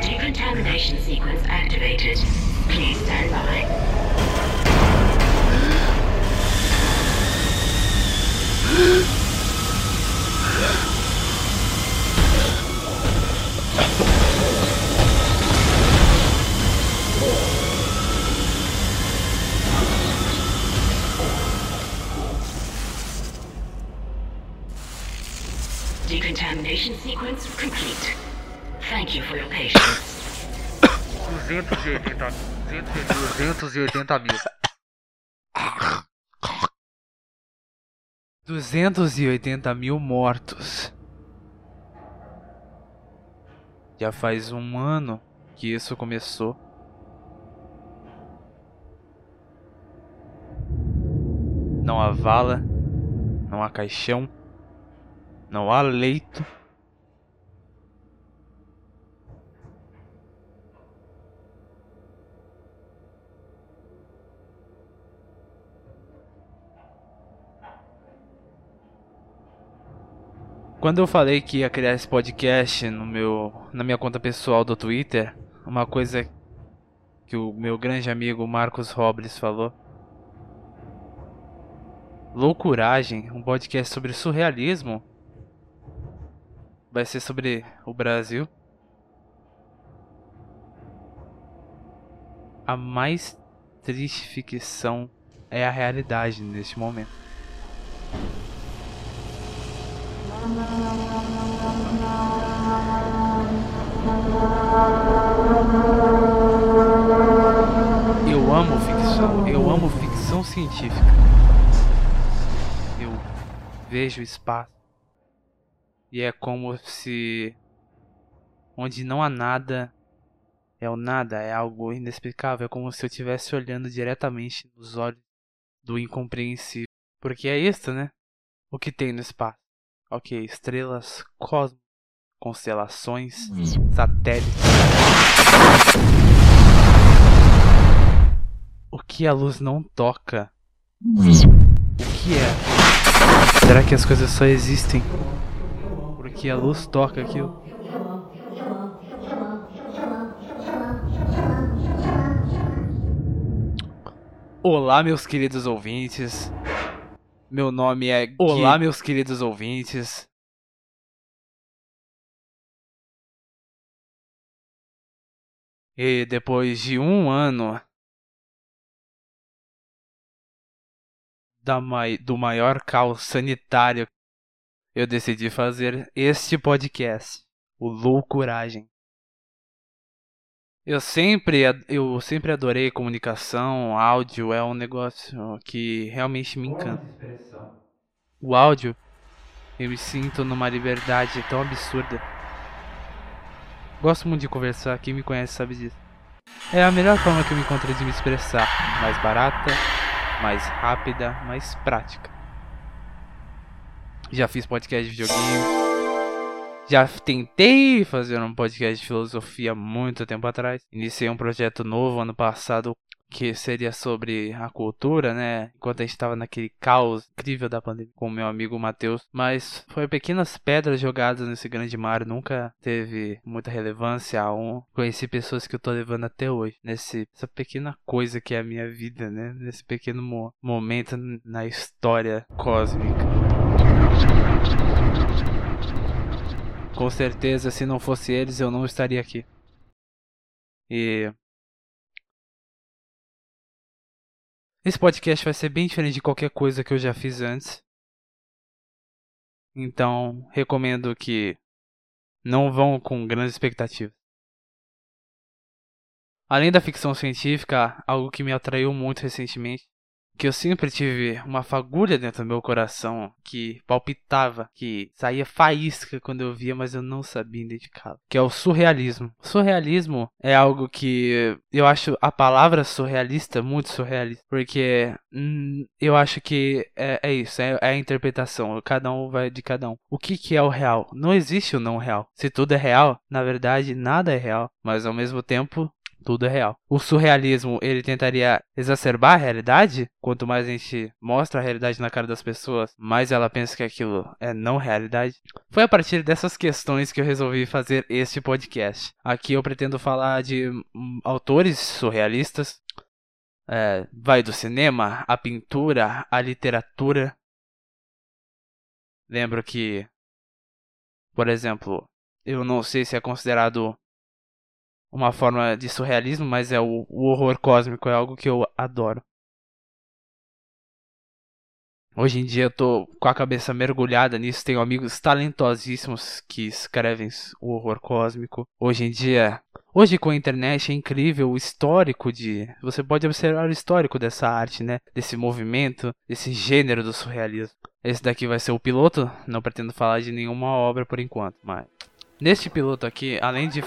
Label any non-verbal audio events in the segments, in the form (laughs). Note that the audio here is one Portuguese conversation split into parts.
Decontamination sequence activated. Please stand by. Decontamination sequence complete. Thank you for your patience. 280, 280 mil. 280 mil mortos. Já faz um ano que isso começou. Não há vala, não há caixão, não há leito. Quando eu falei que ia criar esse podcast no meu, na minha conta pessoal do Twitter, uma coisa que o meu grande amigo Marcos Robles falou. Loucuragem, um podcast sobre surrealismo. Vai ser sobre o Brasil. A mais triste ficção é a realidade neste momento. Eu amo ficção, eu amo ficção científica. Eu vejo espaço e é como se onde não há nada é o nada, é algo inexplicável, é como se eu estivesse olhando diretamente nos olhos do incompreensível. Porque é isso, né? O que tem no espaço. Ok, estrelas, cosmos, constelações, satélites. O que a luz não toca? O que é? Será que as coisas só existem porque a luz toca aquilo? Olá, meus queridos ouvintes. Meu nome é. Olá, meus queridos ouvintes. E depois de um ano da mai... do maior caos sanitário, eu decidi fazer este podcast, o Loucuragem. Eu sempre, eu sempre adorei comunicação, áudio é um negócio que realmente me encanta. O áudio, eu me sinto numa liberdade tão absurda. Gosto muito de conversar, quem me conhece sabe disso. É a melhor forma que eu me encontrei de me expressar. Mais barata, mais rápida, mais prática. Já fiz podcast de videogame. Já tentei fazer um podcast de filosofia muito tempo atrás. Iniciei um projeto novo ano passado que seria sobre a cultura, né? Enquanto a gente estava naquele caos incrível da pandemia com meu amigo Matheus. Mas foi pequenas pedras jogadas nesse grande mar, nunca teve muita relevância a um. Conheci pessoas que eu tô levando até hoje, nesse essa pequena coisa que é a minha vida, né? Nesse pequeno mo- momento na história cósmica. Com certeza, se não fosse eles, eu não estaria aqui. E esse podcast vai ser bem diferente de qualquer coisa que eu já fiz antes. Então, recomendo que não vão com grandes expectativas. Além da ficção científica, algo que me atraiu muito recentemente, que eu sempre tive uma fagulha dentro do meu coração que palpitava, que saía faísca quando eu via, mas eu não sabia identificá-lo, que é o surrealismo. Surrealismo é algo que eu acho a palavra surrealista muito surrealista, porque hum, eu acho que é, é isso, é, é a interpretação, cada um vai de cada um. O que, que é o real? Não existe o não real. Se tudo é real, na verdade nada é real, mas ao mesmo tempo tudo é real. O surrealismo, ele tentaria exacerbar a realidade? Quanto mais a gente mostra a realidade na cara das pessoas, mais ela pensa que aquilo é não realidade. Foi a partir dessas questões que eu resolvi fazer este podcast. Aqui eu pretendo falar de hum, autores surrealistas, é, vai do cinema, a pintura, a literatura. Lembro que, por exemplo, eu não sei se é considerado uma forma de surrealismo, mas é o, o horror cósmico, é algo que eu adoro. Hoje em dia eu tô com a cabeça mergulhada nisso, tenho amigos talentosíssimos que escrevem o horror cósmico. Hoje em dia, hoje com a internet é incrível o histórico de, você pode observar o histórico dessa arte, né? Desse movimento, desse gênero do surrealismo. Esse daqui vai ser o piloto, não pretendo falar de nenhuma obra por enquanto, mas Neste piloto aqui, além de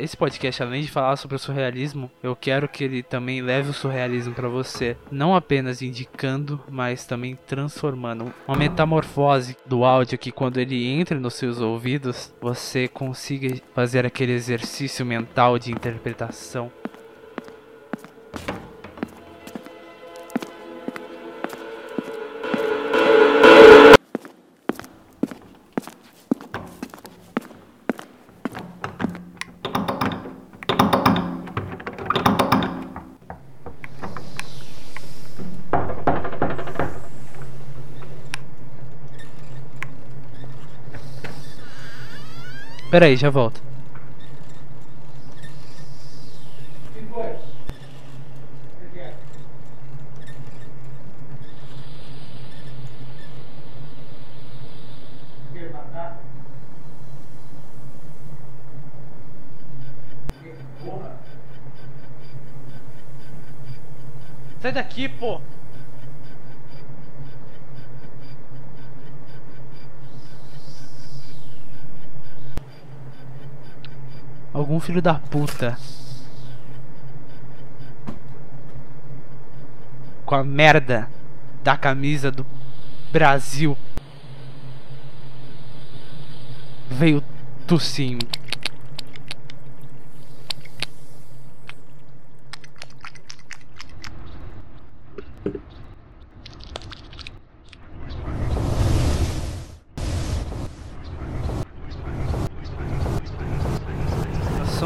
esse podcast, além de falar sobre o surrealismo, eu quero que ele também leve o surrealismo para você, não apenas indicando, mas também transformando. Uma metamorfose do áudio que quando ele entra nos seus ouvidos, você consiga fazer aquele exercício mental de interpretação Pera aí, já volto. Sai daqui, pô! Algum filho da puta. Com a merda da camisa do Brasil. Veio tossindo.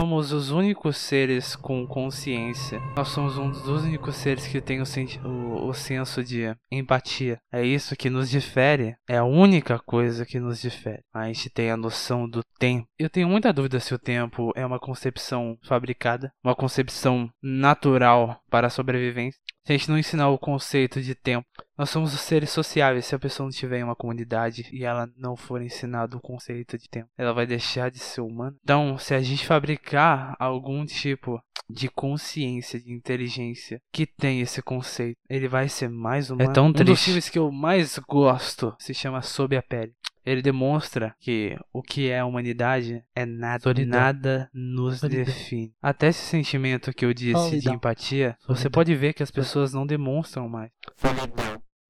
somos os únicos seres com consciência. Nós somos um dos únicos seres que tem o, o, o, senso de empatia. É isso que nos difere. É a única coisa que nos difere. A gente tem a noção do tempo. Eu tenho muita dúvida se o tempo é uma concepção fabricada, uma concepção natural para a sobrevivência. Se a gente não ensinar o conceito de tempo, nós somos os seres sociáveis. Se a pessoa não tiver em uma comunidade e ela não for ensinada o conceito de tempo, ela vai deixar de ser humana. Então, se a gente fabricar algum tipo de consciência, de inteligência que tem esse conceito, ele vai ser mais humano. É tão triste. Um dos filmes que eu mais gosto se chama Sob a Pele. Ele demonstra que o que é a humanidade é nada, Solidão. nada nos Solidão. define. Até esse sentimento que eu disse Solidão. de empatia, você pode ver que as pessoas não demonstram mais.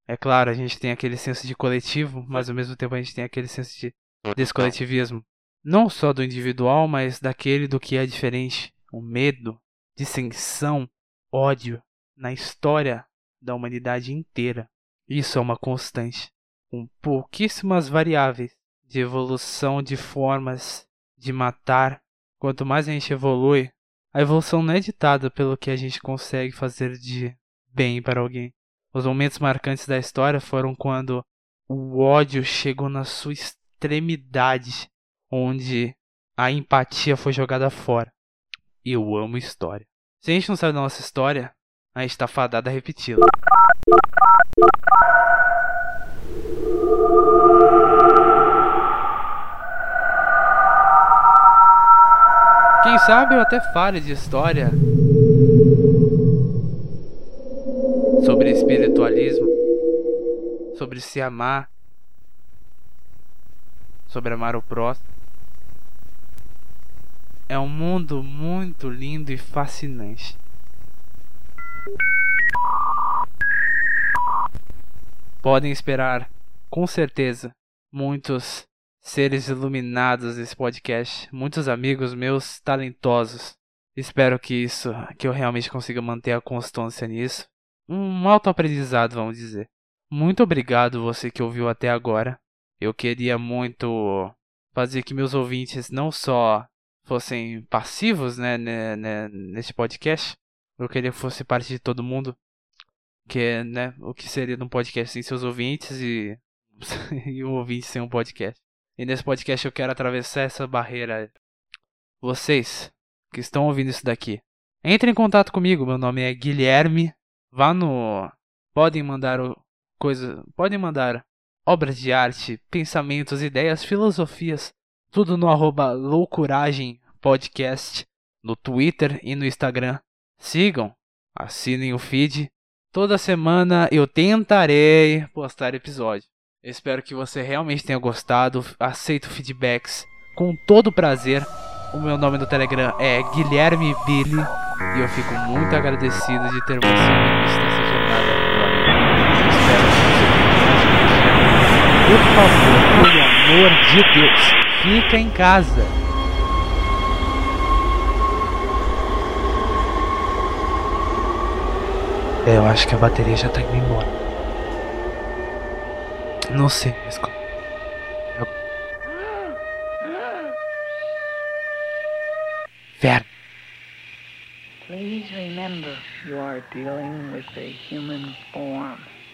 É claro, a gente tem aquele senso de coletivo, mas ao mesmo tempo a gente tem aquele senso de descoletivismo. Não só do individual, mas daquele do que é diferente. O medo, dissensão, ódio na história da humanidade inteira. Isso é uma constante com pouquíssimas variáveis de evolução de formas de matar. Quanto mais a gente evolui, a evolução não é ditada pelo que a gente consegue fazer de bem para alguém. Os momentos marcantes da história foram quando o ódio chegou na sua extremidade, onde a empatia foi jogada fora. Eu amo história. Se a gente não sabe da nossa história, a gente está fadado a repeti-la. Sabe eu até fale de história sobre espiritualismo, sobre se amar, sobre amar o próximo. É um mundo muito lindo e fascinante. Podem esperar, com certeza, muitos seres iluminados desse podcast, muitos amigos meus talentosos Espero que isso, que eu realmente consiga manter a constância nisso. Um autoaprendizado, vamos dizer. Muito obrigado você que ouviu até agora. Eu queria muito fazer que meus ouvintes não só fossem passivos, né, né, né neste podcast. Eu queria que fosse parte de todo mundo. Que né, o que seria num podcast sem seus ouvintes e, (laughs) e um ouvinte sem um podcast. E nesse podcast eu quero atravessar essa barreira. Vocês que estão ouvindo isso daqui, entre em contato comigo. Meu nome é Guilherme. Vá no. Podem mandar coisa. Podem mandar obras de arte, pensamentos, ideias, filosofias. Tudo no arroba Loucuragem Podcast. No Twitter e no Instagram. Sigam. Assinem o feed. Toda semana eu tentarei postar episódio. Espero que você realmente tenha gostado. Aceito feedbacks com todo prazer. O meu nome no Telegram é Guilherme Billy. E eu fico muito agradecido de ter você visto nessa jornada. Espero que você Por favor, pelo amor de Deus, fica em casa. É, eu acho que a bateria já tá indo embora. Não sei, escuta. Ver. Please remember you are dealing with a human form.